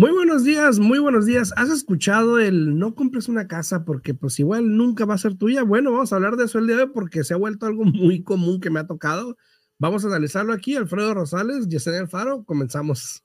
Muy buenos días, muy buenos días. ¿Has escuchado el no compres una casa porque pues igual nunca va a ser tuya? Bueno, vamos a hablar de eso el día de hoy porque se ha vuelto algo muy común que me ha tocado. Vamos a analizarlo aquí. Alfredo Rosales, Yesenia Alfaro, comenzamos.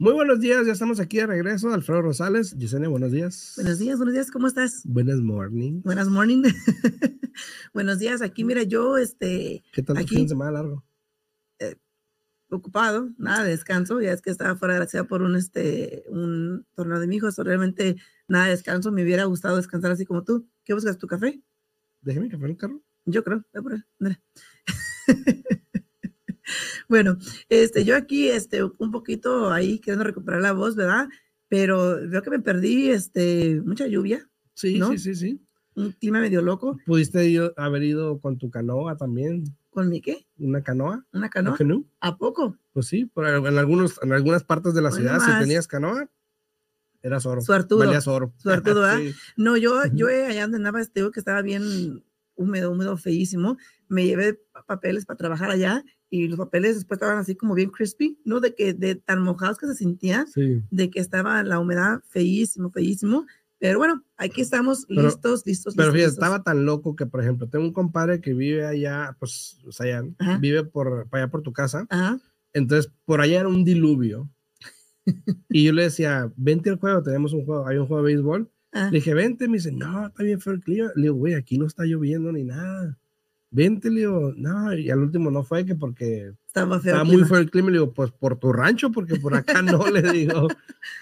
Muy buenos días, ya estamos aquí de regreso. Alfredo Rosales, Yesenia, buenos días. Buenos días, buenos días, ¿cómo estás? Buenas morning. Buenas morning. buenos días, aquí mira, yo, este... ¿Qué tal aquí, fin de semana largo? Eh, ocupado, nada de descanso, ya es que estaba fuera de la ciudad por un, este, un torneo de mi hijo, realmente nada de descanso, me hubiera gustado descansar así como tú. ¿Qué buscas, tu café? Déjeme café en el carro. Yo creo, por Bueno, este, yo aquí, este, un poquito ahí queriendo recuperar la voz, ¿verdad? Pero veo que me perdí, este, mucha lluvia. Sí, ¿no? sí, sí, sí. Un clima medio loco. ¿Pudiste haber ido con tu canoa también? ¿Con mi qué? ¿Una canoa? ¿Una canoa? ¿A poco? Pues sí, por, en, algunos, en algunas partes de la ciudad, si tenías canoa, eras oro. Suertudo. Valías oro. Suertudo, ¿verdad? No, yo, yo allá donde andaba, este, que estaba bien húmedo, húmedo, feísimo. Me llevé papeles para trabajar allá y los papeles después estaban así como bien crispy, ¿no? De que de tan mojados que se sentían, de que estaba la humedad feísimo, feísimo. Pero bueno, aquí estamos listos, listos. Pero fíjate, estaba tan loco que, por ejemplo, tengo un compadre que vive allá, pues, o sea, vive por, allá por tu casa. Entonces, por allá era un diluvio. y yo le decía, vente al juego, tenemos un juego, hay un juego de béisbol. Le dije, vente, me dice, no, está bien feo el clima. Le digo, güey, aquí no está lloviendo ni nada vente, le digo, no, y al último no fue que porque estaba, feo estaba muy feo el clima, le digo, pues por tu rancho, porque por acá no, le digo,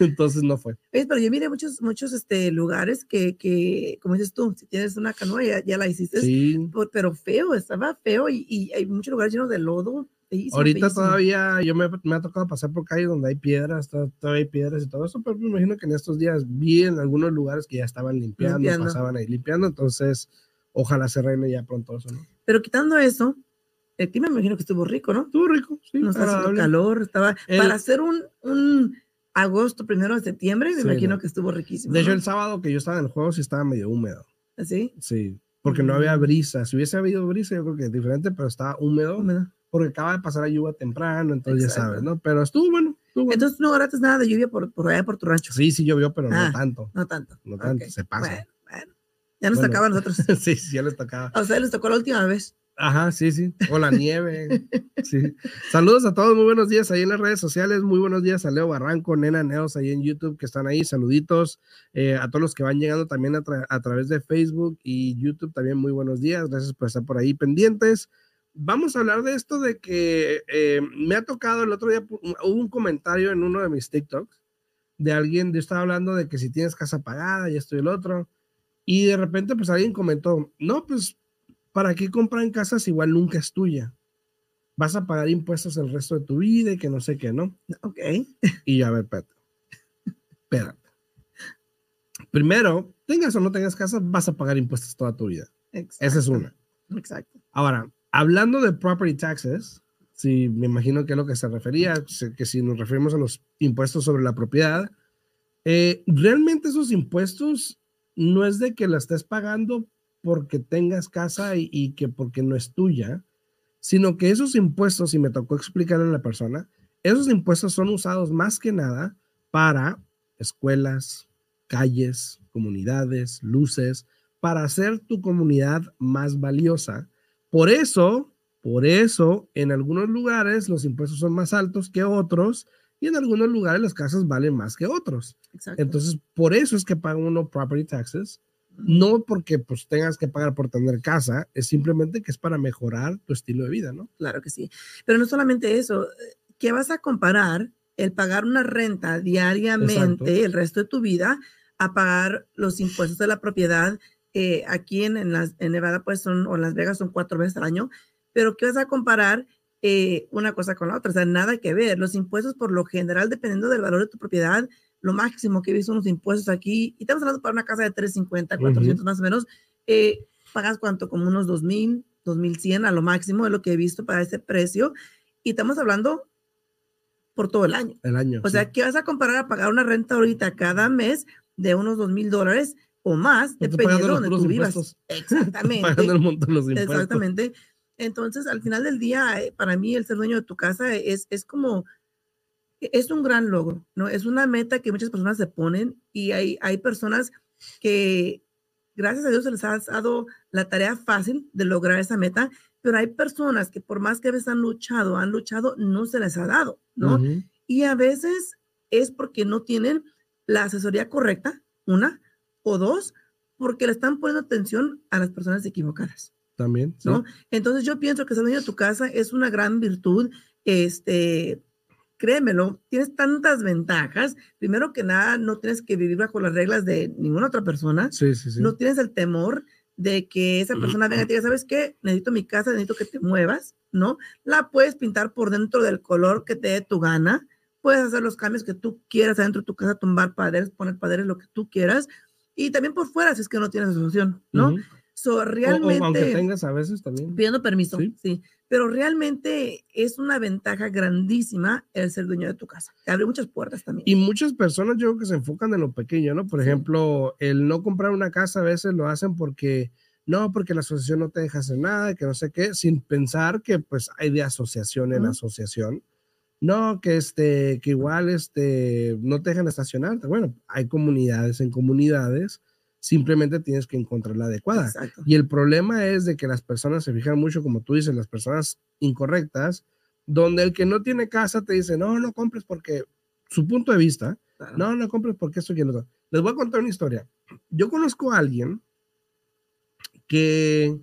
entonces no fue. pero yo miré muchos, muchos este, lugares que, que, como dices tú, si tienes una canoa ya, ya la hiciste, sí. pero feo, estaba feo y, y, hay muchos lugares llenos de lodo. Ahorita todavía yo me, me, ha tocado pasar por calles donde hay piedras, todavía hay piedras y todo eso, pero me imagino que en estos días vi en algunos lugares que ya estaban limpiando, limpiando. pasaban ahí limpiando, entonces ojalá se arregle ya pronto eso, ¿no? Pero quitando eso, el clima me imagino que estuvo rico, ¿no? Estuvo rico, sí. No estaba haciendo calor, estaba. Para hacer un, un agosto, primero de septiembre, me imagino que estuvo riquísimo. De hecho, el sábado que yo estaba en el juego sí estaba medio húmedo. ¿Así? ¿Ah, sí, porque no había mm. brisa. Si hubiese habido brisa, yo creo que es diferente, pero estaba húmedo. Húmedo. Porque acaba de pasar la lluvia temprano, entonces ya sabes, ¿no? Pero estuvo bueno. Estuvo Entonces no agarraste nada de lluvia por, por allá por tu rancho. Sí, sí llovió, pero no ah, tanto. No tanto. No tanto, se pasa. Bueno, bueno. Ya nos tocaba a nosotros. sí, sí, ya les tocaba. A ustedes les tocó la última vez. Ajá, sí, sí. O la nieve. sí. Saludos a todos, muy buenos días ahí en las redes sociales. Muy buenos días a Leo Barranco, Nena Neos ahí en YouTube que están ahí. Saluditos eh, a todos los que van llegando también a, a, través de Facebook y YouTube también. Muy buenos días. Gracias por estar por ahí pendientes. Vamos a hablar de esto de que eh, me ha tocado el otro día, hubo un comentario en uno de mis TikToks de alguien, yo estaba hablando de que si tienes casa pagada y esto y el otro. Y de repente, pues alguien comentó, no, pues ¿para qué comprar casas igual nunca es tuya? Vas a pagar impuestos el resto de tu vida y que no sé qué, ¿no? Ok. Y ya, a ver, espérate. Espérate. Primero, tengas o no tengas casa, vas a pagar impuestos toda tu vida. Exacto. Esa es una. Exacto. Ahora, hablando de property taxes, si me imagino que es lo que se refería, que si nos referimos a los impuestos sobre la propiedad, eh, realmente esos impuestos no es de que la estés pagando porque tengas casa y, que porque no es tuya, sino que esos impuestos, y me tocó explicarle a la persona, esos impuestos son usados más que nada para escuelas, calles, comunidades, luces, para hacer tu comunidad más valiosa. Por eso, por eso, en algunos lugares los impuestos son más altos que otros y en algunos lugares las casas valen más que otros. Entonces, por eso es que paga uno property taxes no porque pues tengas que pagar por tener casa, es simplemente que es para mejorar tu estilo de vida, ¿no? Claro que sí. Pero no solamente eso, ¿qué vas a comparar el pagar una renta diariamente el resto de tu vida a pagar los impuestos de la propiedad? Eh, aquí en, en, las, en Nevada, pues son, o en Las Vegas son cuatro veces al año, pero ¿qué vas a comparar eh, una cosa con la otra? O sea, nada que ver. Los impuestos, por lo general, dependiendo del valor de tu propiedad, lo máximo que he visto unos impuestos aquí, y estamos hablando para una casa de 350, 400 más o menos, eh, pagas cuánto, como unos 2 mil, 2100 a lo máximo es lo que he visto para ese precio. Y estamos hablando por todo el año. El año. O sea, ¿qué vas a comparar a pagar una renta ahorita cada mes de unos dos mil dólares o más, dependiendo de donde tú vivas? Exactamente. pagando el monto de los impuestos. Exactamente. Entonces, al final del día, eh, para mí, el ser dueño de tu casa es, es como, es un gran logro, ¿no? Es una meta que muchas personas se ponen y hay, hay personas que, gracias a Dios, se les ha dado la tarea fácil de lograr esa meta, pero hay personas que por más que a veces han luchado, han luchado, no se les ha dado, ¿no? Y a veces es porque no tienen la asesoría correcta, una, o dos, porque le están poniendo atención a las personas equivocadas. También, ¿no? Entonces yo pienso que ser dueño de tu casa es una gran virtud, este, créemelo, tienes tantas ventajas. Primero que nada, no tienes que vivir bajo las reglas de ninguna otra persona. Sí, sí, sí. No tienes el temor de que esa persona venga y te diga, ¿sabes qué? Necesito mi casa, necesito que te muevas, ¿no? La puedes pintar por dentro del color que te dé tu gana, puedes hacer los cambios que tú quieras adentro de tu casa, tumbar paredes, poner paredes, lo que tú quieras, y también por fuera si es que no tienes solución, ¿no? So, realmente, aunque tengas a veces también. Pidiendo permiso, ¿Sí? pero realmente es una ventaja grandísima el ser dueño de tu casa. Te abre muchas puertas también. Y muchas personas yo creo que se enfocan en lo pequeño, ¿no? Por ejemplo, el no comprar una casa a veces lo hacen porque, no, porque la asociación no te deja hacer nada, que no sé qué, sin pensar que pues hay de asociación en asociación. No, que este, que igual este, no te dejan estacionar. Bueno, hay comunidades en comunidades simplemente tienes que encontrar la adecuada. Y el problema es de que las personas se fijan mucho, como tú dices, las personas incorrectas, donde el que no tiene casa te dice, no, no compres porque su punto de vista, no, no compres porque esto y lo otro. Les voy a contar una historia. Yo conozco a alguien que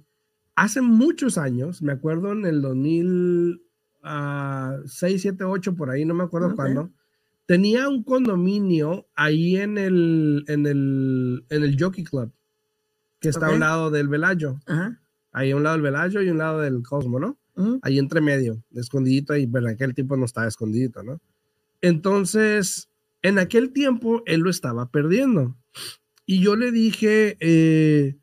hace muchos años, me acuerdo en el 2006, 7, 8, por ahí, no me acuerdo cuándo, tenía un condominio ahí en el, en el, en el Jockey Club, que está a un lado del Velayo. Ahí a un lado del Velayo y un lado del Cosmo, ¿no? Ahí entre medio, escondidito, y bueno, aquel tipo no estaba escondido, ¿no? Entonces, en aquel tiempo él lo estaba perdiendo. Y yo le dije, eh,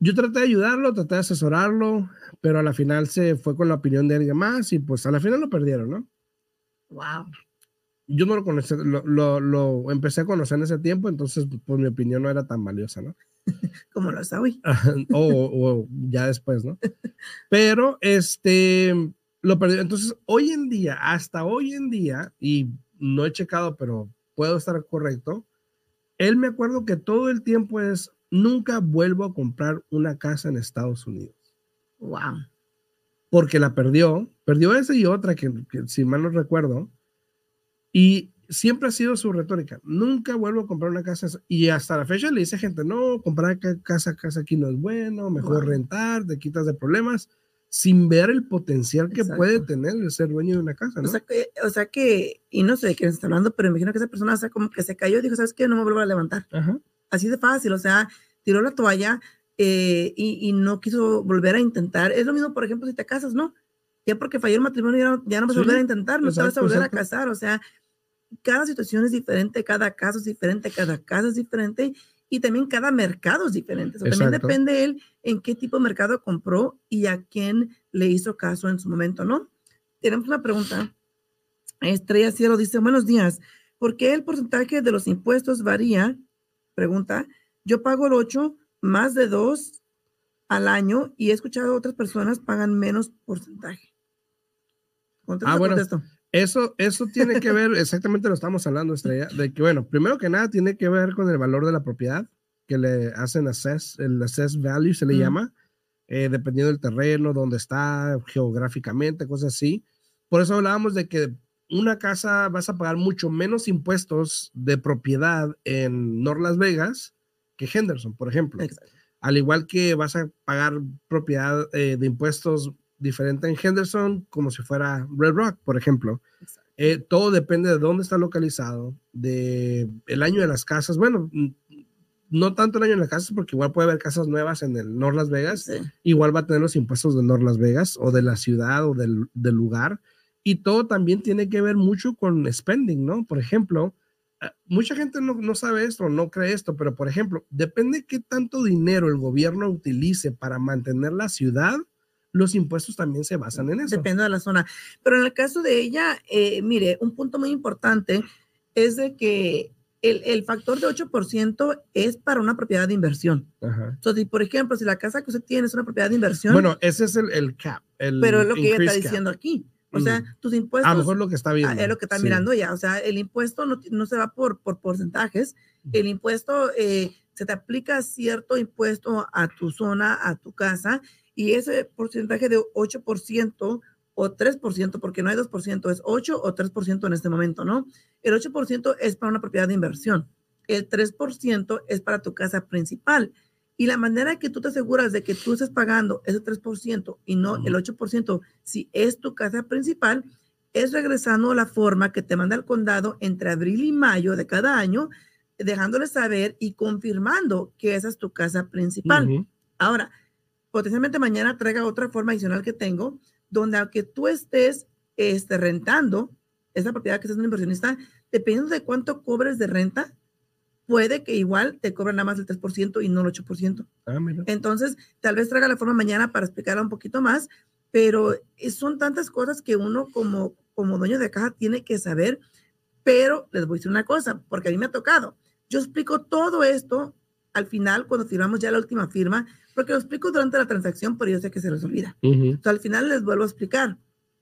yo traté de ayudarlo, traté de asesorarlo, pero a la final se fue con la opinión de alguien más y pues a la final lo perdieron, ¿no? Wow yo no lo conocí, lo, lo, empecé a conocer en ese tiempo, entonces pues mi opinión no era tan valiosa, ¿no? Como lo está hoy. o, ya después, ¿no? Pero este, lo perdí. Entonces, hoy en día, hasta hoy en día, y no he checado, pero puedo estar correcto, él me acuerdo que todo el tiempo es, nunca vuelvo a comprar una casa en Estados Unidos. Wow. Porque la perdió, perdió esa y otra que, que si mal no recuerdo, y siempre ha sido su retórica. Nunca vuelvo a comprar una casa. Y hasta la fecha le dice gente, no, comprar casa, casa aquí no es bueno, mejor rentar, te quitas de problemas, sin ver el potencial que puede tener el ser dueño de una casa. ¿no? O, sea que, o sea que, y no sé de quién está hablando, pero imagino que esa persona o como que se cayó y dijo, ¿sabes qué? No me vuelvo a levantar. Así de fácil, o sea, tiró la toalla eh, y, y, no quiso volver a intentar. Es lo mismo, por ejemplo, si te casas, ¿no? Ya porque falló el matrimonio, ya no, vas a volver a intentar, no te vas a volver a casar, o sea, cada situación es diferente, cada caso es diferente, cada caso es diferente y también cada mercado es diferente. también depende él en qué tipo de mercado compró y a quién le hizo caso en su momento, ¿no? Tenemos una pregunta. Estrella Cielo dice, buenos días. ¿Por qué el porcentaje de los impuestos varía? Pregunta. Yo pago el 8 más de 2 al año y he escuchado a otras personas pagan menos porcentaje. ah, bueno. Eso, eso tiene que ver, exactamente lo estamos hablando, Estrella, de que, bueno, primero que nada tiene que ver con el valor de la propiedad, que le hacen assess, el assess value se le llama, eh, dependiendo del terreno, dónde está, geográficamente, cosas así. Por eso hablábamos de que una casa vas a pagar mucho menos impuestos de propiedad en North Las Vegas que Henderson, por ejemplo. Al igual que vas a pagar propiedad eh, de impuestos diferente en Henderson como si fuera Red Rock, por ejemplo. Eh, todo depende de dónde está localizado, de el año de las casas. Bueno, no tanto el año de las casas, porque igual puede haber casas nuevas en el North Las Vegas. Igual va a tener los impuestos de North Las Vegas o de la ciudad o del, del, lugar. Y todo también tiene que ver mucho con spending, ¿no? Por ejemplo, ah, mucha gente no, no, sabe esto, no cree esto, pero por ejemplo, depende qué tanto dinero el gobierno utilice para mantener la ciudad, los impuestos también se basan en eso. Depende de la zona. Pero en el caso de ella, eh, mire, un punto muy importante es de que el, el factor de 8% es para una propiedad de inversión. Entonces, por ejemplo, si la casa que usted tiene es una propiedad de inversión. Bueno, ese es el, el cap. El pero es lo que ella está diciendo aquí. O sea, tus impuestos. A lo mejor lo que está viendo. Es lo que está mirando ya. O sea, el impuesto no, no se va por, por porcentajes. El impuesto eh, se te aplica cierto impuesto a tu zona, a tu casa, y ese porcentaje de 8% o 3%, porque no hay 2%, es 8 o 3% en este momento, ¿no? El 8% es para una propiedad de inversión. El 3% es para tu casa principal. Y la manera que tú te aseguras de que tú estés pagando ese 3% y no el 8%, si es tu casa principal, es regresando a la forma que te manda el condado entre abril y mayo de cada año, dejándole saber y confirmando que esa es tu casa principal. Ahora, potencialmente mañana traiga otra forma adicional que tengo, donde aunque tú estés este, rentando esa propiedad que es un inversionista, dependiendo de cuánto cobres de renta, puede que igual te cobren nada más el 3% y no el 8%. Ah, Entonces, tal vez traiga la forma mañana para explicarla un poquito más, pero son tantas cosas que uno como, como dueño de caja tiene que saber, pero les voy a decir una cosa, porque a mí me ha tocado. Yo explico todo esto al final cuando firmamos ya la última firma, porque lo explico durante la transacción, pero yo sé que se les olvida. Entonces, al final les vuelvo a explicar.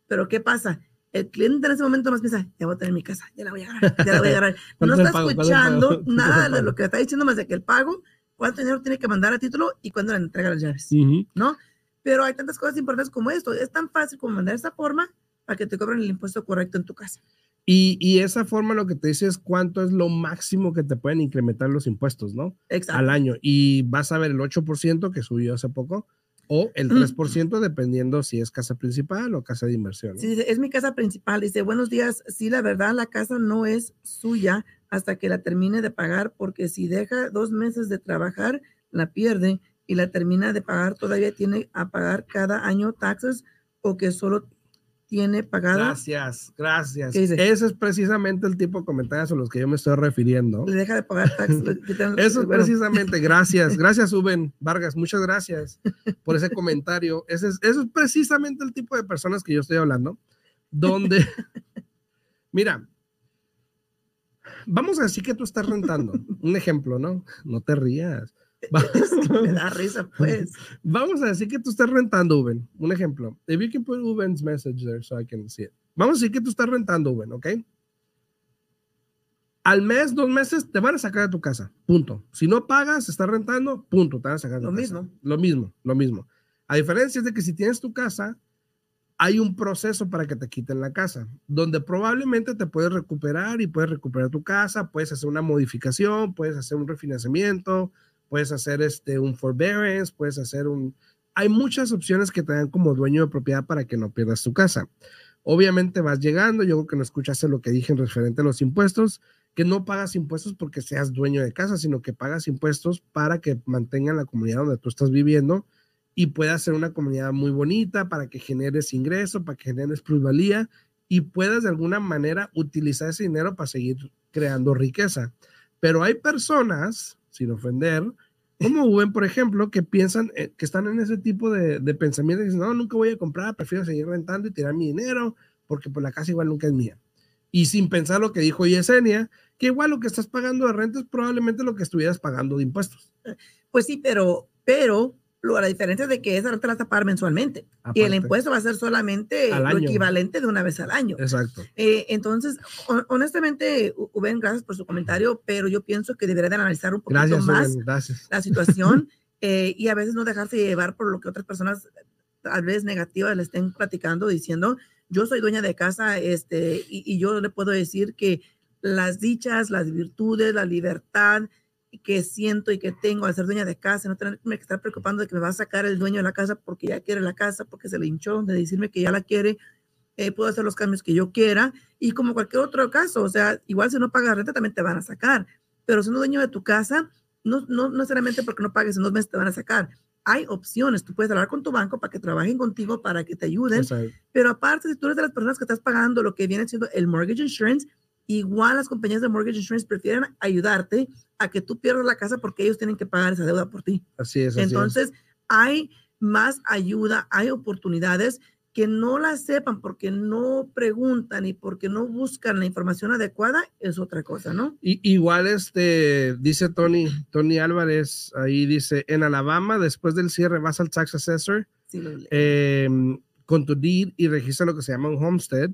Pero ¿qué pasa? el cliente en ese momento más piensa, ya voy a tener mi casa, ya la voy a agarrar, ya la voy a agarrar. No está escuchando nada de lo que está diciendo más de que el pago, cuánto dinero tiene que mandar a título y cuándo le entrega las llaves, ¿no? Pero hay tantas cosas importantes como esto. Es tan fácil como mandar esa forma para que te cobren el impuesto correcto en tu casa. Y, y, esa forma lo que te dice es cuánto es lo máximo que te pueden incrementar los impuestos, ¿no? Exacto. Al año. Y vas a ver el 8% que subió hace poco o el 3% dependiendo si es casa principal o casa de inversión. Sí, es mi casa principal. Dice, buenos días. Sí, la verdad, la casa no es suya hasta que la termine de pagar, porque si deja dos meses de trabajar, la pierde y la termina de pagar, todavía tiene a pagar cada año taxes o que solo tiene pagada. Gracias, gracias. Ese es precisamente el tipo de comentarios a los que yo me estoy refiriendo. Le deja de pagar taxes. Eso es precisamente, gracias, gracias Uben Vargas, muchas gracias por ese comentario. Ese es, eso es precisamente el tipo de personas que yo estoy hablando, donde, mira, vamos a decir que tú estás rentando, un ejemplo, ¿no? No te rías. Me da risa, pues. Vamos a decir que tú estás rentando Uben. Un ejemplo. If you can put Uben's message there so I can see it. Vamos a decir que tú estás rentando Uben, ¿ok? Al mes, dos meses, te van a sacar de tu casa. Punto. Si no pagas, estás rentando, punto, te van a sacar de lo tu mismo. casa. Lo mismo, lo mismo. A diferencia es de que si tienes tu casa, hay un proceso para que te quiten la casa, donde probablemente te puedes recuperar y puedes recuperar tu casa, puedes hacer una modificación, puedes hacer un refinanciamiento, puedes hacer este, un forbearance, puedes hacer un... Hay muchas opciones que te dan como dueño de propiedad para que no pierdas tu casa. Obviamente vas llegando, yo creo que no escuchaste lo que dije en referente a los impuestos, que no pagas impuestos porque seas dueño de casa, sino que pagas impuestos para que mantengan la comunidad donde tú estás viviendo y pueda ser una comunidad muy bonita para que generes ingreso, para que generes plusvalía y puedas de alguna manera utilizar ese dinero para seguir creando riqueza. Pero hay personas sin ofender, como Uben, por ejemplo, que piensan, eh, que están en ese tipo de, de pensamiento y dicen, no, nunca voy a comprar, prefiero seguir rentando y tirar mi dinero, porque pues la casa igual nunca es mía. Y sin pensar lo que dijo Yesenia, que igual lo que estás pagando de renta es probablemente lo que estuvieras pagando de impuestos. Pues sí, pero, pero la diferencia es de que esa renta la vas a pagar mensualmente y el impuesto va a ser solamente lo equivalente de una vez al año. Exacto. Eh, entonces, honestamente, Uben, gracias por su comentario, pero yo pienso que debería de analizar un poquito más la situación eh, y a veces no dejarse llevar por lo que otras personas tal vez negativas le estén platicando, diciendo, yo soy dueña de casa este, y, y yo le puedo decir que las dichas, las virtudes, la libertad, que siento y que tengo al ser dueña de casa, no tenerme que estar preocupando de que me va a sacar el dueño de la casa porque ya quiere la casa, porque se le hinchó, de decirme que ya la quiere, eh, puedo hacer los cambios que yo quiera y como cualquier otro caso, o sea, igual si no pagas renta también te van a sacar, pero siendo dueño de tu casa, no, no, necesariamente porque no pagues en dos meses te van a sacar. Hay opciones, tú puedes hablar con tu banco para que trabajen contigo, para que te ayuden, pero aparte, si tú eres de las personas que estás pagando lo que viene siendo el mortgage insurance, igual las compañías de mortgage insurance prefieren ayudarte a que tú pierdas la casa porque ellos tienen que pagar esa deuda por ti. Así es. Entonces, hay más ayuda, hay oportunidades que no la sepan porque no preguntan y porque no buscan la información adecuada es otra cosa, ¿no? Y, igual este, dice Tony, Tony Álvarez, ahí dice, en Alabama, después del cierre vas al tax assessor em, con tu deed y registra lo que se llama un homestead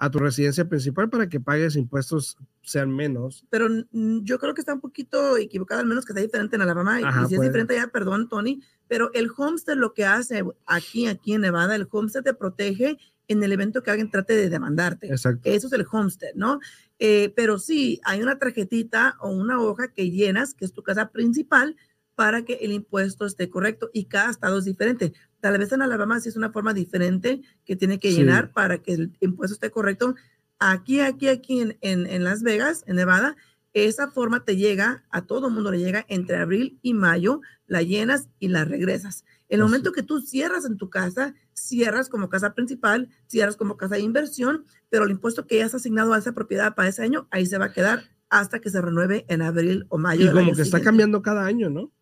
a tu residencia principal para que pagues impuestos sean menos. Pero yo creo que está un poquito equivocado, al menos que está diferente en Alabama. y si es diferente ya, perdón, Tony, pero el homestead lo que hace aquí, aquí en Nevada, el homestead te protege en el evento que alguien trate de demandarte. Exacto. Eso es el homestead, ¿no? Eh, pero sí, hay una tarjetita o una hoja que llenas, que es tu casa principal, para que el impuesto esté correcto y cada estado es diferente. Tal vez en Alabama sí es una forma diferente que tiene que llenar para que el impuesto esté correcto. Aquí, aquí, aquí en, en, Las Vegas, en Nevada, esa forma te llega, a todo mundo le llega entre abril y mayo, la llenas y la regresas. El momento que tú cierras en tu casa, cierras como casa principal, cierras como casa de inversión, pero el impuesto que ya has asignado a esa propiedad para ese año, ahí se va a quedar hasta que se renueve en abril o mayo. Y como que está cambiando cada año, ¿no?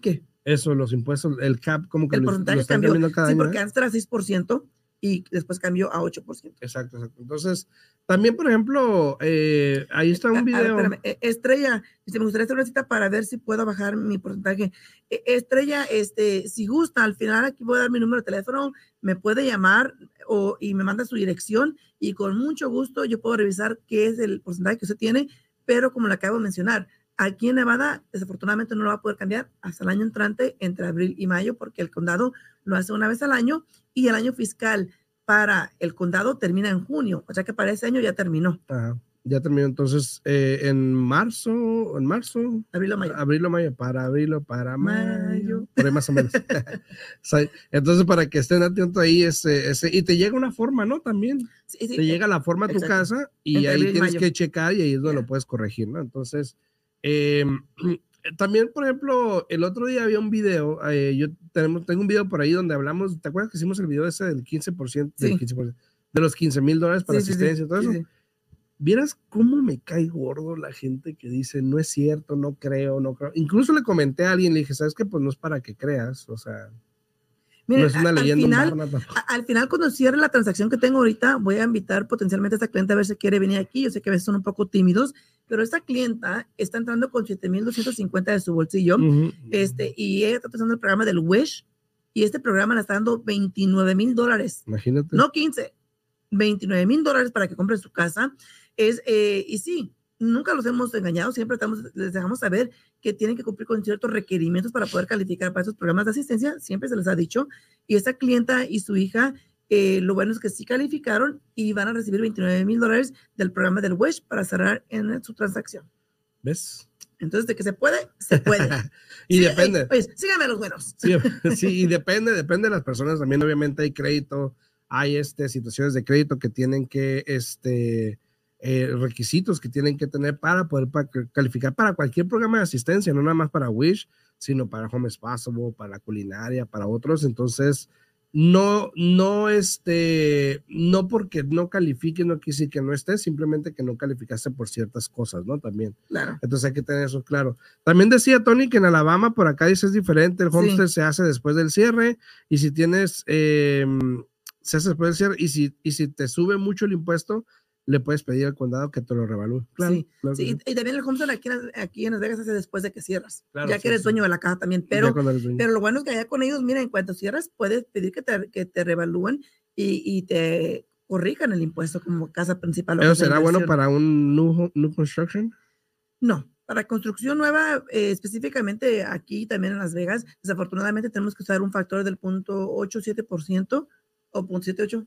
¿Qué? Eso, los impuestos, el CAP, como que el porcentaje cambió. Cada sí, porque ¿eh? antes era 6% y después cambió a 8%. Exacto, exacto. Entonces, también, por ejemplo, eh, ahí está un video. E, Estrella, dice, me gustaría hacer una cita para ver si puedo bajar mi porcentaje. E, Estrella, este, si gusta, al final aquí voy a dar mi número de teléfono, me puede llamar o, y me manda su dirección y con mucho gusto yo puedo revisar qué es el porcentaje que usted tiene, pero como le acabo de mencionar, Aquí en Nevada, desafortunadamente no lo va a poder cambiar hasta el año entrante, entre abril y mayo, porque el condado lo hace una vez al año y el año fiscal para el condado termina en junio, o sea que para ese año ya terminó. ya terminó entonces eh, en marzo, en marzo. Abril o mayo. Abril o mayo, para abril o para mayo. Por ahí más o menos. entonces, para que estén atentos ahí, ese, ese, y te llega una forma, ¿no? También. te llega la forma a tu casa y ahí tienes que checar y ahí es donde lo puedes corregir, ¿no? Entonces, eh, también, por ejemplo, el otro día había un video, eh, yo tenemos, tengo un video por ahí donde hablamos, ¿te acuerdas que hicimos el video ese del 15%, del 15% de los 15 mil dólares para asistencia y todo eso? Vieras cómo me cae gordo la gente que dice, no es cierto, no creo, no creo. Incluso le comenté a alguien, le dije, ¿sabes qué? Pues no es para que creas, o sea, no es una leyenda. Al final, al final, cuando cierre la transacción que tengo ahorita, voy a invitar potencialmente a esta cliente a ver si quiere venir aquí. Yo sé que a veces son un poco tímidos, pero esta clienta está entrando con 7,250 de su bolsillo este, y ella está usando el programa del Wish y este programa le está dando 29 mil dólares. Imagínate. No 15, 29 mil dólares para que compre su casa. Es, eh, y sí, nunca los hemos engañado, siempre estamos, les dejamos saber que tienen que cumplir con ciertos requerimientos para poder calificar para esos programas de asistencia, siempre se les ha dicho. Y esta clienta y su hija, eh, lo bueno es que sí calificaron y van a recibir 29 mil dólares del programa del WISH para cerrar en su transacción. ¿Ves? Entonces, de que se puede, se puede. y depende. Pues, síganme los buenos. sí, sí, y depende, depende de las personas. También, obviamente, hay crédito, hay este, situaciones de crédito que tienen que, este, eh, requisitos que tienen que tener para poder calificar para cualquier programa de asistencia, no nada más para Wish, sino para Home Possible, para la culinaria, para otros. Entonces, no, no, este, no porque no califique, no decir que no esté, simplemente que no calificaste por ciertas cosas, ¿no? También. Claro. Entonces hay que tener eso claro. También decía Tony que en Alabama, por acá dice es diferente, el homestead se hace después del cierre y si tienes, em, se hace después del cierre y si, y si te sube mucho el impuesto, le puedes pedir al condado que te lo revalúe. Claro, sí, sí. y también el homestead aquí, aquí en Las Vegas hace después de que cierras, ya que eres dueño de la casa también, pero, pero lo bueno es que allá con ellos, mira, en cuanto cierras, puedes pedir que te, que te revalúen y, y te corrijan el impuesto como casa principal. ¿Eso será bueno para un new, new construction? No, para construcción nueva, eh, específicamente aquí también en Las Vegas, desafortunadamente tenemos que usar un factor del punto 8-7% o 0.78,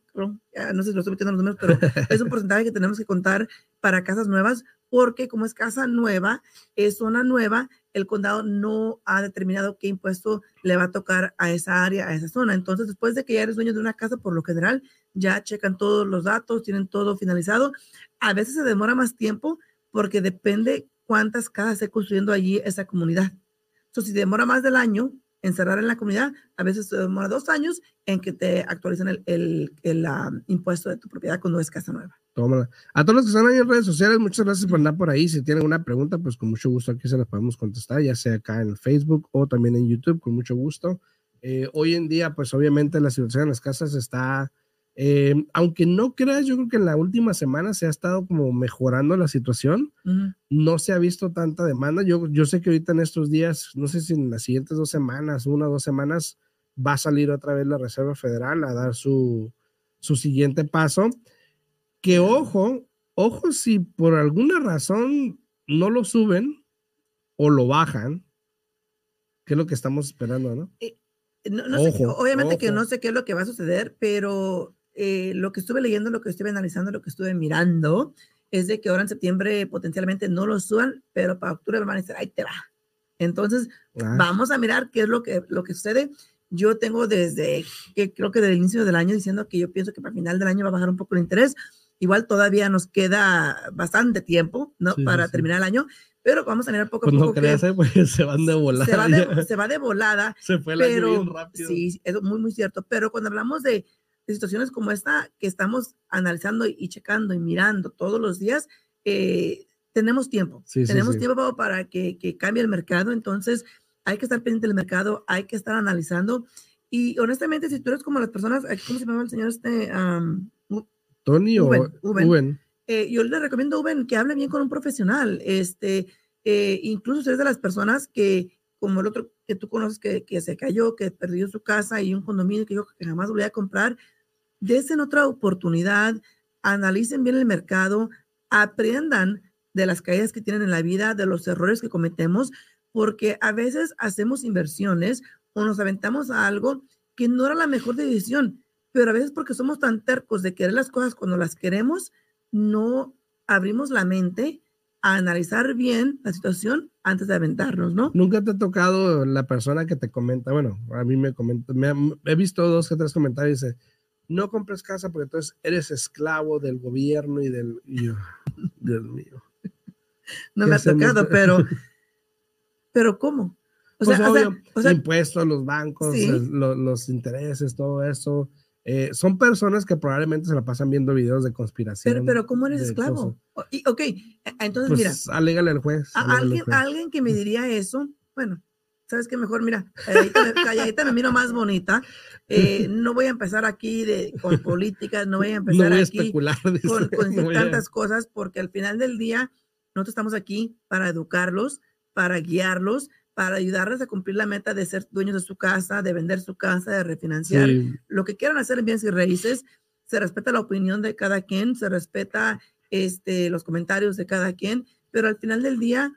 no sé si lo estoy metiendo en los números, pero es un porcentaje que tenemos que contar para casas nuevas, porque como es casa nueva, es zona nueva, el condado no ha determinado qué impuesto le va a tocar a esa área, a esa zona. Entonces, después de que ya eres dueño de una casa, por lo general, ya checan todos los datos, tienen todo finalizado. A veces se demora más tiempo porque depende cuántas casas se construyendo allí esa comunidad. Entonces, si demora más del año, encerrar en la comunidad, a veces se demora dos años en que te actualizan el, el, el impuesto de tu propiedad cuando es casa nueva. Tómala. A todos los que están ahí en redes sociales, muchas gracias por andar por ahí. Si tienen una pregunta, pues con mucho gusto aquí se las podemos contestar, ya sea acá en Facebook o también en YouTube, con mucho gusto. Eh, hoy en día, pues obviamente la situación en las casas está, eh, aunque no creas, yo creo que en la última semana se ha estado como mejorando la situación. No se ha visto tanta demanda. Yo, yo sé que ahorita en estos días, no sé si en las siguientes dos semanas, una o dos semanas, va a salir otra vez la Reserva Federal a dar su, su siguiente paso que ojo, ojo si por alguna razón no lo suben o lo bajan, que es lo que estamos esperando, ¿no? Eh, no, sé, obviamente que no sé qué es lo que va a suceder, pero eh, lo que estuve leyendo, lo que estuve analizando, lo que estuve mirando, es de que ahora en septiembre potencialmente no lo suban, pero para octubre van a decir, ahí te va. Entonces, ah. vamos a mirar qué es lo que, lo que sucede. Yo tengo desde, que creo que desde el inicio del año diciendo que yo pienso que para final del año va a bajar un poco el interés, Igual todavía nos queda bastante tiempo, ¿no? Para terminar el año, pero vamos a mirar poco a pues poco. No creas, pues se van de volada. Se va de, se va de volada. Se fue el pero, bien rápido. Sí, es muy, muy cierto. Pero cuando hablamos de situaciones como esta, que estamos analizando y, checando y mirando todos los días, eh, tenemos tiempo. tenemos tiempo para que, que, cambie el mercado. Entonces, hay que estar pendiente del mercado, hay que estar analizando. Y honestamente, si tú eres como las personas, ¿cómo se llama el señor este? Tony o Uben. Eh, yo le recomiendo a Uben que hable bien con un profesional. Este, eh, incluso si eres de las personas que, como el otro que tú conoces, que, que se cayó, que perdió su casa y un condominio que yo jamás volví a comprar, desen otra oportunidad, analicen bien el mercado, aprendan de las caídas que tienen en la vida, de los errores que cometemos, porque a veces hacemos inversiones o nos aventamos a algo que no era la mejor decisión pero a veces porque somos tan tercos de querer las cosas cuando las queremos, no abrimos la mente a analizar bien la situación antes de aventarnos, ¿no? Nunca te ha tocado la persona que te comenta, bueno, a mí me comenta, me he visto dos o tres comentarios y dice, no compres casa porque entonces eres esclavo del gobierno y del... Dios mío. No me ha tocado, pero... pero ¿cómo? O pues sea, obvio, o sea, impuestos, los bancos, los, los intereses, todo eso eh, son personas que probablemente se la pasan viendo videos de conspiración. Pero, pero ¿cómo eres esclavo? ok, e, entonces pues, mira. Alégale al juez. alguien, alguien que me diría eso, bueno, ¿sabes qué? Mejor, mira, calladita, me miro más bonita. Eh, no voy a empezar aquí de, con políticas, no voy a empezar aquí con, con tantas cosas, porque al final del día, nosotros estamos aquí para educarlos, para guiarlos, para ayudarles a cumplir la meta de ser dueños de su casa, de vender su casa, de refinanciar, lo que quieran hacer en bienes y raíces. Se respeta la opinión de cada quien, se respeta este, los comentarios de cada quien, pero al final del día,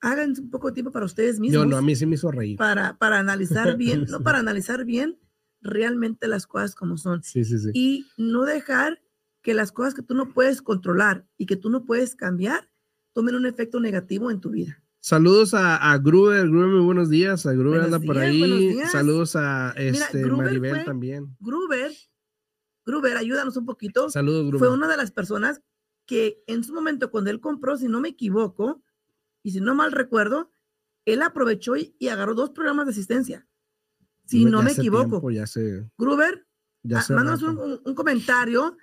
hagan un poco de tiempo para ustedes mismos. Yo no, a mí sí me hizo reír. Para, para analizar bien, no para analizar bien realmente las cosas como son. Sí, sí, sí. Y no dejar que las cosas que tú no puedes controlar y que tú no puedes cambiar tomen un efecto negativo en tu vida. Saludos a, a Gruber, Gruber, muy buenos días. A Gruber anda por ahí. Saludos a este, Maribel también. Gruber, Gruber, ayúdanos un poquito. Saludos, Gruber. Fue una de las personas que en su momento, cuando él compró, si no me equivoco, y si no mal recuerdo, él aprovechó y, agarró dos programas de asistencia. Si no, me equivoco. ya sé. Gruber, ah, mándanos un, un, comentario,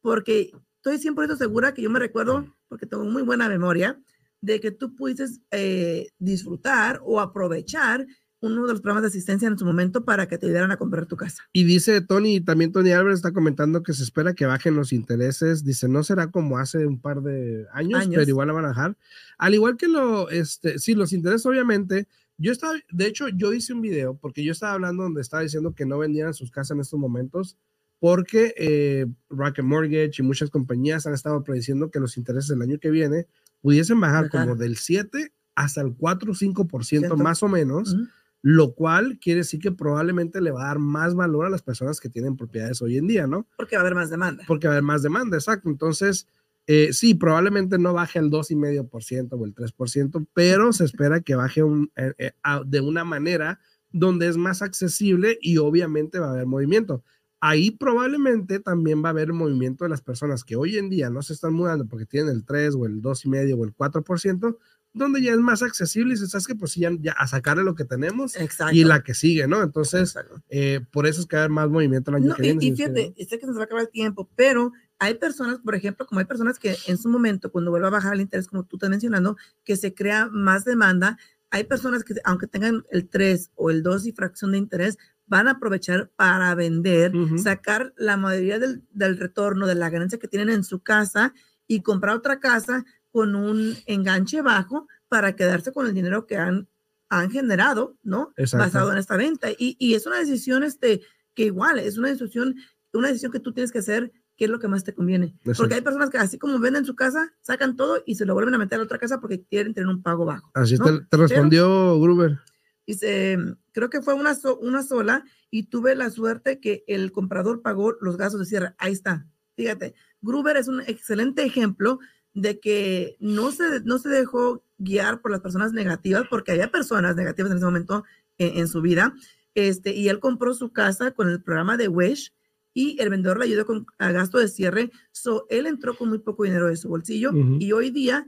porque estoy 100% segura que yo me recuerdo, porque tengo muy buena memoria, de que tú pudieses eh, disfrutar o aprovechar uno de los programas de asistencia en su momento para que te ayudaran a comprar tu casa. Y dice Tony, también Tony Álvarez está comentando que se espera que bajen los intereses. Dice, no será como hace un par de años, pero igual la van a bajar. Al igual que lo, este, sí, los intereses obviamente. Yo estaba, de hecho, yo hice un video porque yo estaba hablando donde estaba diciendo que no vendieran sus casas en estos momentos porque eh, Rocket Mortgage y muchas compañías han estado prediciendo que los intereses del año que viene pudiesen bajar como del 7 hasta el 4 o 5% más o menos, lo cual quiere decir que probablemente le va a dar más valor a las personas que tienen propiedades hoy en día, ¿no? Porque va a haber más demanda. Porque va a haber más demanda, exacto. Entonces, eh, sí, probablemente no baje el 2,5% o el 3%, pero se espera que baje un, eh, eh, de una manera donde es más accesible y obviamente va a haber movimiento ahí probablemente también va a haber movimiento de las personas que hoy en día no se están mudando porque tienen el 3 o el 2,5 o el 4%, donde ya es más accesible y se sabes que pues ya, ya a sacarle lo que tenemos y la que sigue, ¿no? Entonces, eh, por eso es que va a haber más movimiento el año que viene. Y, fíjate, sé que se nos va a acabar el tiempo, pero hay personas, por ejemplo, como hay personas que en su momento, cuando vuelva a bajar el interés, como tú estás mencionando, que se crea más demanda, hay personas que aunque tengan el 3 o el 2 y fracción de interés, van a aprovechar para vender, sacar la mayoría del, del, retorno de la ganancia que tienen en su casa y comprar otra casa con un enganche bajo para quedarse con el dinero que han, han generado, ¿no? Basado en esta venta. Y, y, es una decisión este, que igual, es una decisión, una decisión que tú tienes que hacer qué es lo que más te conviene. Porque hay personas que así como venden su casa, sacan todo y se lo vuelven a meter a otra casa porque quieren tener un pago bajo. Así te, respondió Gruber. Dice, creo que fue una, una sola y tuve la suerte que el comprador pagó los gastos de cierre. Ahí está. Fíjate, Gruber es un excelente ejemplo de que no se, no se dejó guiar por las personas negativas, porque había personas negativas en ese momento en, su vida, este, y él compró su casa con el programa de Wish y el vendedor le ayudó con a gasto de cierre, so él entró con muy poco dinero de su bolsillo y hoy día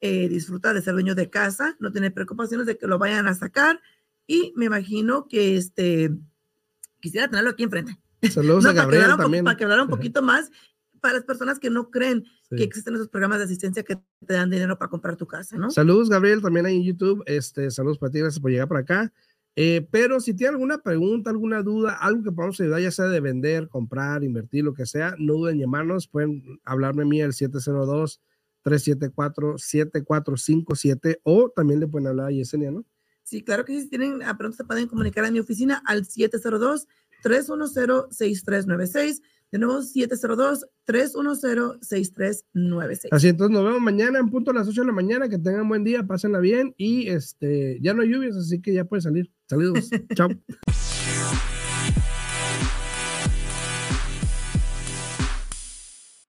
eh, disfruta de ser dueño de casa, no tiene preocupaciones de que lo vayan a sacar y me imagino que este quisiera tenerlo aquí enfrente. Saludos a Gabriel también. Para que hablara un poquito más para las personas que no creen que existen esos programas de asistencia que te dan dinero para comprar tu casa, ¿no? Saludos, Gabriel, también ahí en YouTube. Este, saludos para ti, gracias por llegar por acá. Eh, pero si tiene alguna pregunta, alguna duda, algo que podamos ayudar, ya sea de vender, comprar, invertir, lo que sea, no duden en llamarnos. Pueden hablarme a mí al 702-374-7457 o también le pueden hablar a Yesenia, ¿no? Sí, claro que si tienen, a pronto se pueden comunicar a mi oficina al 702-310-6396 de nuevo, 702-310-6396. Así, entonces nos vemos mañana en punto a las 8 de la mañana. Que tengan buen día, pásenla bien. Y este, ya no hay lluvias, así que ya puede salir. Saludos. Chao.